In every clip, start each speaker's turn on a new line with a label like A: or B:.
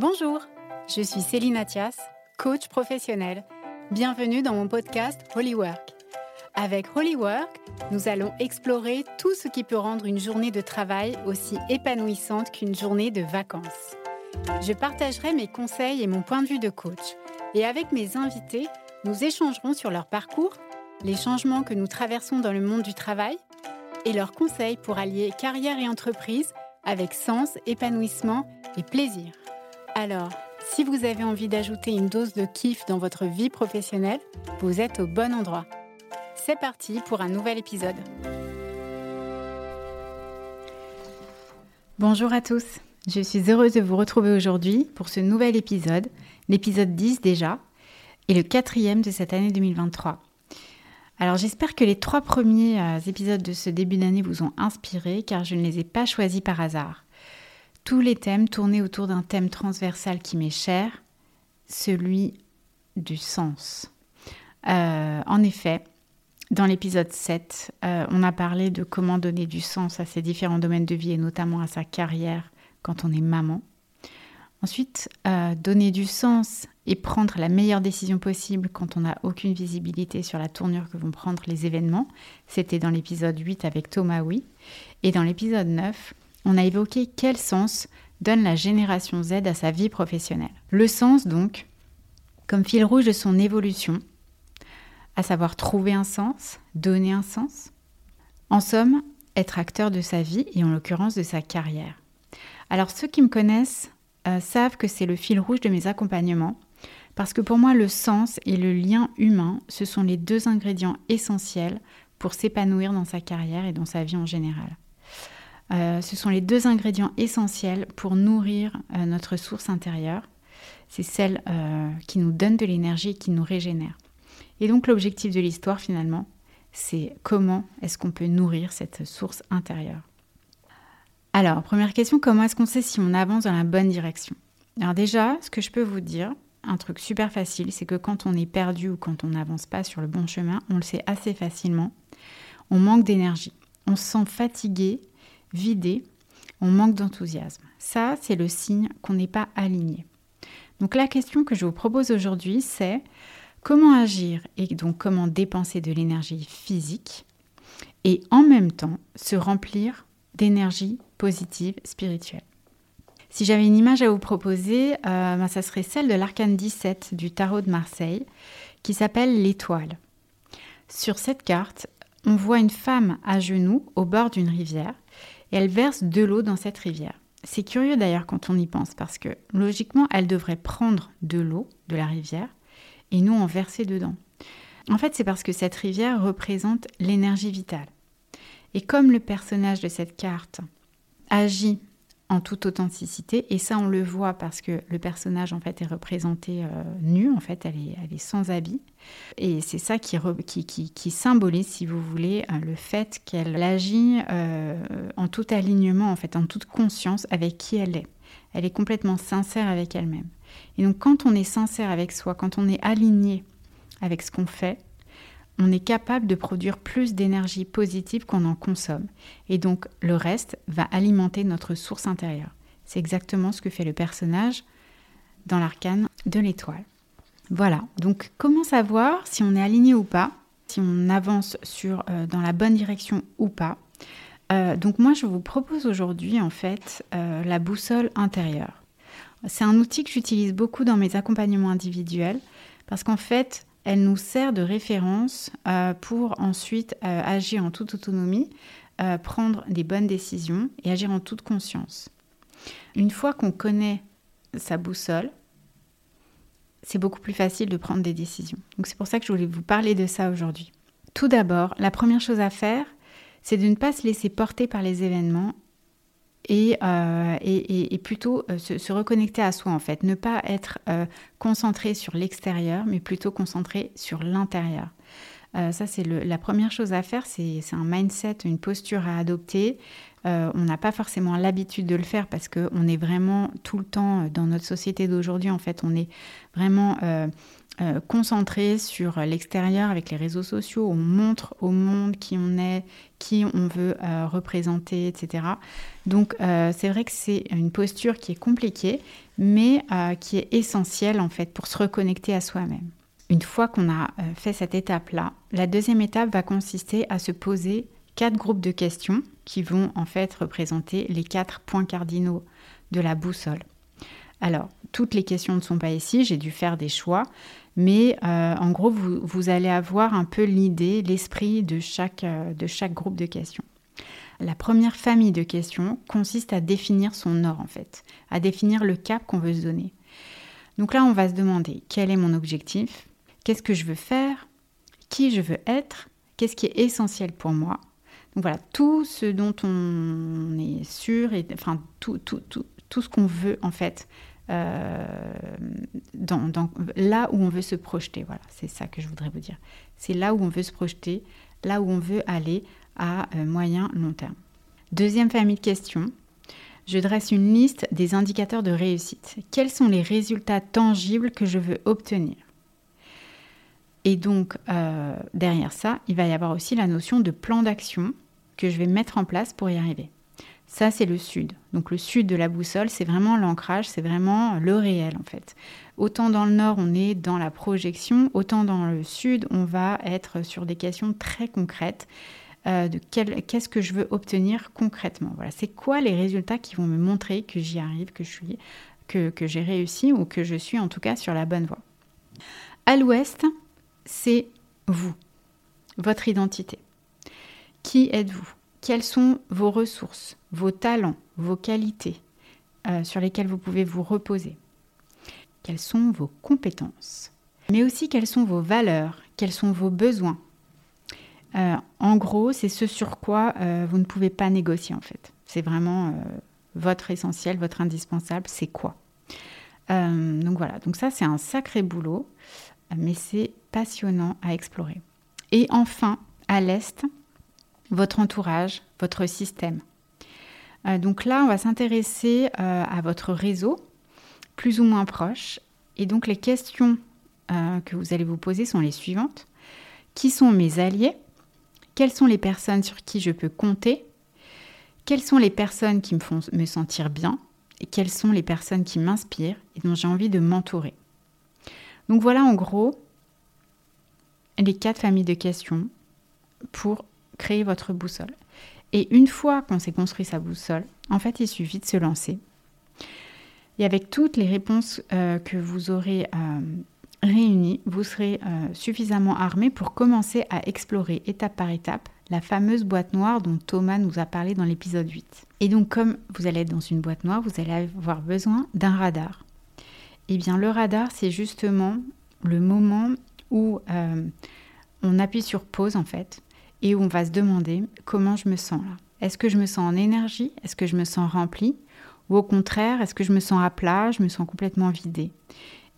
A: Bonjour, je suis Céline Athias, coach professionnel. Bienvenue dans mon podcast Holy Work. Avec Holy Work, nous allons explorer tout ce qui peut rendre une journée de travail aussi épanouissante qu'une journée de vacances. Je partagerai mes conseils et mon point de vue de coach. Et avec mes invités, nous échangerons sur leur parcours, les changements que nous traversons dans le monde du travail et leurs conseils pour allier carrière et entreprise avec sens, épanouissement et plaisir. Alors, si vous avez envie d'ajouter une dose de kiff dans votre vie professionnelle, vous êtes au bon endroit. C'est parti pour un nouvel épisode. Bonjour à tous, je suis heureuse de vous retrouver aujourd'hui pour ce nouvel épisode, l'épisode 10 déjà, et le quatrième de cette année 2023. Alors j'espère que les trois premiers euh, épisodes de ce début d'année vous ont inspiré car je ne les ai pas choisis par hasard. Tous les thèmes tournaient autour d'un thème transversal qui m'est cher, celui du sens. Euh, en effet, dans l'épisode 7, euh, on a parlé de comment donner du sens à ses différents domaines de vie et notamment à sa carrière quand on est maman. Ensuite, euh, donner du sens et prendre la meilleure décision possible quand on n'a aucune visibilité sur la tournure que vont prendre les événements. C'était dans l'épisode 8 avec Thomas Oui. Et dans l'épisode 9, on a évoqué quel sens donne la génération Z à sa vie professionnelle. Le sens, donc, comme fil rouge de son évolution, à savoir trouver un sens, donner un sens. En somme, être acteur de sa vie et en l'occurrence de sa carrière. Alors ceux qui me connaissent euh, savent que c'est le fil rouge de mes accompagnements, parce que pour moi le sens et le lien humain, ce sont les deux ingrédients essentiels pour s'épanouir dans sa carrière et dans sa vie en général. Euh, ce sont les deux ingrédients essentiels pour nourrir euh, notre source intérieure. C'est celle qui nous donne de l'énergie et qui nous régénère. Et donc l'objectif de l'histoire finalement, c'est comment est-ce qu'on peut nourrir cette source intérieure. Alors, première question, comment est-ce qu'on sait si on avance dans la bonne direction? Alors déjà, ce que je peux vous dire, un truc super facile, c'est que quand on est perdu ou quand on n'avance pas sur le bon chemin, on le sait assez facilement. On manque d'énergie, on se sent fatigué, vidé, on manque d'enthousiasme. Ça, c'est le signe qu'on n'est pas aligné. Donc la question que je vous propose aujourd'hui, c'est comment agir et donc comment dépenser de l'énergie physique et en même temps se remplir d'énergie positive spirituelle. Si j'avais une image à vous proposer, euh, ben, ça serait celle de l'arcane 17 du tarot de Marseille qui s'appelle l'étoile. Sur cette carte, on voit une femme à genoux au bord d'une rivière et elle verse de l'eau dans cette rivière. C'est curieux d'ailleurs quand on y pense parce que logiquement elle devrait prendre de l'eau de la rivière et nous en verser dedans. En fait c'est parce que cette rivière représente l'énergie vitale. Et comme le personnage de cette carte agit en toute authenticité, et ça on le voit parce que le personnage en fait est représenté euh, nu, en fait elle est, elle est sans habit, et c'est ça qui, qui, qui, symbolise, si vous voulez, euh, le fait qu'elle agit euh, en tout alignement, en fait, en toute conscience avec qui elle est. Elle est complètement sincère avec elle-même. Et donc quand on est sincère avec soi, quand on est aligné avec ce qu'on fait, on est capable de produire plus d'énergie positive qu'on en consomme. Et donc le reste va alimenter notre source intérieure. C'est exactement ce que fait le personnage dans l'arcane de l'étoile. Voilà, donc comment savoir si on est aligné ou pas, si on avance euh, dans la bonne direction ou pas? Euh, Donc moi je vous propose aujourd'hui en fait euh, la boussole intérieure. C'est un outil que j'utilise beaucoup dans mes accompagnements individuels parce qu'en fait elle nous sert de référence euh, pour ensuite euh, agir en toute autonomie, euh, prendre des bonnes décisions et agir en toute conscience. Une fois qu'on connaît sa boussole, c'est beaucoup plus facile de prendre des décisions. Donc c'est pour ça que je voulais vous parler de ça aujourd'hui. Tout d'abord, la première chose à faire, c'est de ne pas se laisser porter par les événements euh, et, plutôt euh, se, reconnecter à soi en fait, ne pas être euh, concentré sur l'extérieur, mais plutôt concentré sur l'intérieur. ça, c'est la première chose à faire, c'est un mindset, une posture à adopter. on n'a pas forcément l'habitude de le faire parce qu'on est vraiment tout le temps dans notre société d'aujourd'hui, en fait, on est vraiment concentré sur l'extérieur avec les réseaux sociaux, on montre au monde qui on est, qui on veut euh, représenter, etc. Donc euh, c'est vrai que c'est une posture qui est compliquée, mais qui est essentielle en fait pour se reconnecter à soi-même. Une fois qu'on a fait cette étape-là, la deuxième étape va consister à se poser quatre groupes de questions qui vont en fait représenter les quatre points cardinaux de la boussole. Alors, toutes les questions ne sont pas ici, j'ai dû faire des choix, mais euh, en gros, vous, allez avoir un peu l'idée, l'esprit de chaque, euh, de chaque groupe de questions. La première famille de questions consiste à définir son or, en fait, à définir le cap qu'on veut se donner. Donc là, on va se demander quel est mon objectif, qu'est-ce que je veux faire, qui je veux être, qu'est-ce qui est essentiel pour moi? Donc voilà, tout ce dont on est sûr, enfin tout, tout, tout, tout ce qu'on veut en fait euh, là où on veut se projeter. Voilà, c'est ça que je voudrais vous dire. C'est là où on veut se projeter, là où on veut aller à euh, moyen, long terme. Deuxième famille de questions. Je dresse une liste des indicateurs de réussite. Quels sont les résultats tangibles que je veux obtenir? Et donc, euh, derrière ça, il va y avoir aussi la notion de plan d'action que je vais mettre en place pour y arriver. Ça, c'est le sud. Donc le sud de la boussole, c'est vraiment l'ancrage, c'est vraiment le réel en fait. Autant dans le nord, on est dans la projection, autant dans le sud, on va être sur des questions très concrètes. Euh, de qu'est-ce que je veux obtenir concrètement. Voilà, c'est quoi les résultats qui vont me montrer que j'y arrive, que, que j'ai réussi ou que je suis en tout cas sur la bonne voie. À l'ouest, c'est vous, votre identité. Qui êtes-vous? Quelles sont vos ressources, vos talents, vos qualités euh, sur lesquelles vous pouvez vous reposer? Quelles sont vos compétences? Mais aussi quelles sont vos valeurs, quels sont vos besoins? Euh, En gros, c'est ce sur quoi euh, vous ne pouvez pas négocier en fait. C'est vraiment votre essentiel, votre indispensable, c'est quoi? Donc voilà, donc ça c'est un sacré boulot, mais c'est passionnant à explorer. Et enfin, à l'Est, votre entourage, votre système. Euh, donc là, on va s'intéresser euh, à votre réseau, plus ou moins proche. Et donc les questions euh, que vous allez vous poser sont les suivantes. Qui sont mes alliés? Quelles sont les personnes sur qui je peux compter? Quelles sont les personnes qui me font me sentir bien? Et quelles sont les personnes qui m'inspirent et dont j'ai envie de m'entourer? Donc voilà en gros les quatre familles de questions pour votre boussole. Et une fois qu'on s'est construit sa boussole, en fait, il suffit de se lancer. Et avec toutes les réponses euh, que vous aurez euh, réunies, vous serez euh, suffisamment armé pour commencer à explorer étape par étape la fameuse boîte noire dont Thomas nous a parlé dans l'épisode 8. Et donc, comme vous allez être dans une boîte noire, vous allez avoir besoin d'un radar. Eh bien, le radar, c'est justement le moment où on appuie sur pause, en fait, et où on va se demander comment je me sens là? Est-ce que je me sens en énergie? Est-ce que je me sens remplie? Ou au contraire, est-ce que je me sens à plat? Je me sens complètement vidée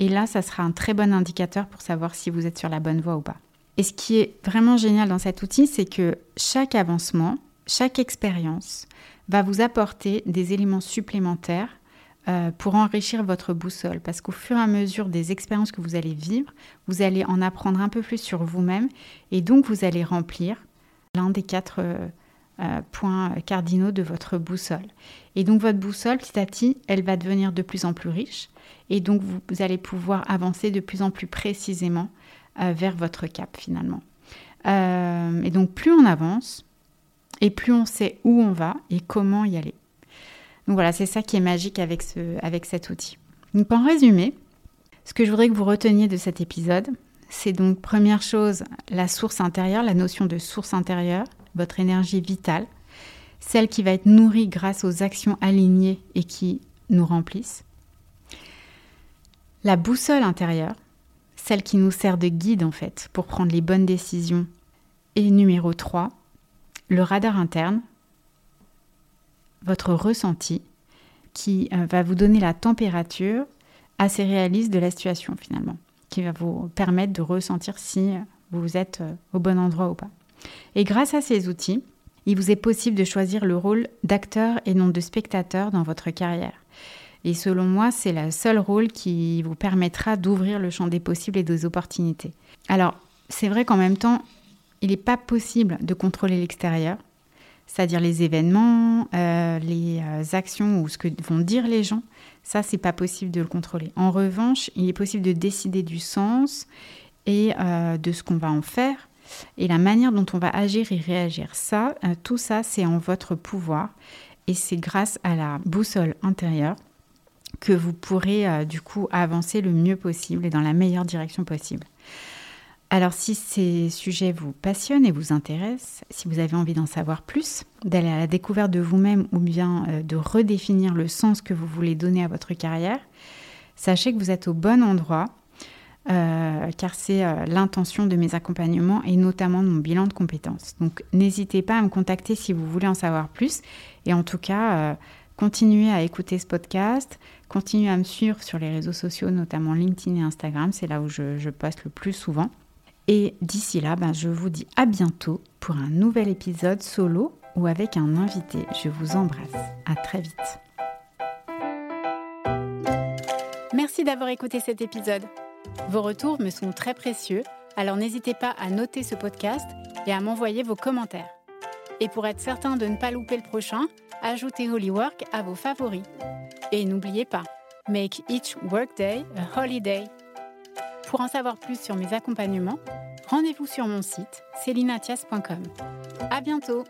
A: Et là, ça sera un très bon indicateur pour savoir si vous êtes sur la bonne voie ou pas. Et ce qui est vraiment génial dans cet outil, c'est que chaque avancement, chaque expérience va vous apporter des éléments supplémentaires euh, pour enrichir votre boussole. Parce qu'au fur et à mesure des expériences que vous allez vivre, vous allez en apprendre un peu plus sur vous-même et donc vous allez remplir l'un des quatre euh, euh, points cardinaux de votre boussole. Et donc votre boussole, petit à petit, elle va devenir de plus en plus riche et donc vous, allez pouvoir avancer de plus en plus précisément vers votre cap finalement. et donc plus on avance et plus on sait où on va et comment y aller. Donc voilà, c'est ça qui est magique avec, ce, avec cet outil. Donc en résumé, ce que je voudrais que vous reteniez de cet épisode, c'est donc première chose, la source intérieure, la notion de source intérieure, votre énergie vitale, celle qui va être nourrie grâce aux actions alignées et qui nous remplissent. La boussole intérieure, celle qui nous sert de guide en fait pour prendre les bonnes décisions. Et numéro 3, le radar interne, votre ressenti qui euh, va vous donner la température assez réaliste de la situation finalement, qui va vous permettre de ressentir si vous êtes euh, au bon endroit ou pas. Et grâce à ces outils, il vous est possible de choisir le rôle d'acteur et non de spectateur dans votre carrière. Et selon moi, c'est le seul rôle qui vous permettra d'ouvrir le champ des possibles et des opportunités. Alors, c'est vrai qu'en même temps, il n'est pas possible de contrôler l'extérieur, c'est-à-dire les événements, euh, les euh, actions ou ce que vont dire les gens. Ça, c'est pas possible de le contrôler. En revanche, il est possible de décider du sens et euh, de ce qu'on va en faire et la manière dont on va agir et réagir. Ça, tout ça, c'est en votre pouvoir et c'est grâce à la boussole intérieure que vous pourrez du coup avancer le mieux possible et dans la meilleure direction possible. Alors si ces sujets vous passionnent et vous intéressent, si vous avez envie d'en savoir plus, d'aller à la découverte de vous-même ou bien euh, de redéfinir le sens que vous voulez donner à votre carrière, sachez que vous êtes au bon endroit, euh, car c'est euh, l'intention de mes accompagnements et notamment de mon bilan de compétences. Donc n'hésitez pas à me contacter si vous voulez en savoir plus. Et en tout cas, continuez à écouter ce podcast, continuez à me suivre sur les réseaux sociaux, notamment LinkedIn et Instagram, c'est là où je poste le plus souvent. Et d'ici là, ben, je vous dis à bientôt pour un nouvel épisode solo ou avec un invité. Je vous embrasse. À très vite. Merci d'avoir écouté cet épisode. Vos retours me sont très précieux, alors n'hésitez pas à noter ce podcast et à m'envoyer vos commentaires. Et pour être certain de ne pas louper le prochain, ajoutez Holywork à vos favoris. Et n'oubliez pas, make each workday a holiday. Pour en savoir plus sur mes accompagnements, rendez-vous sur mon site celinatias.com. À bientôt!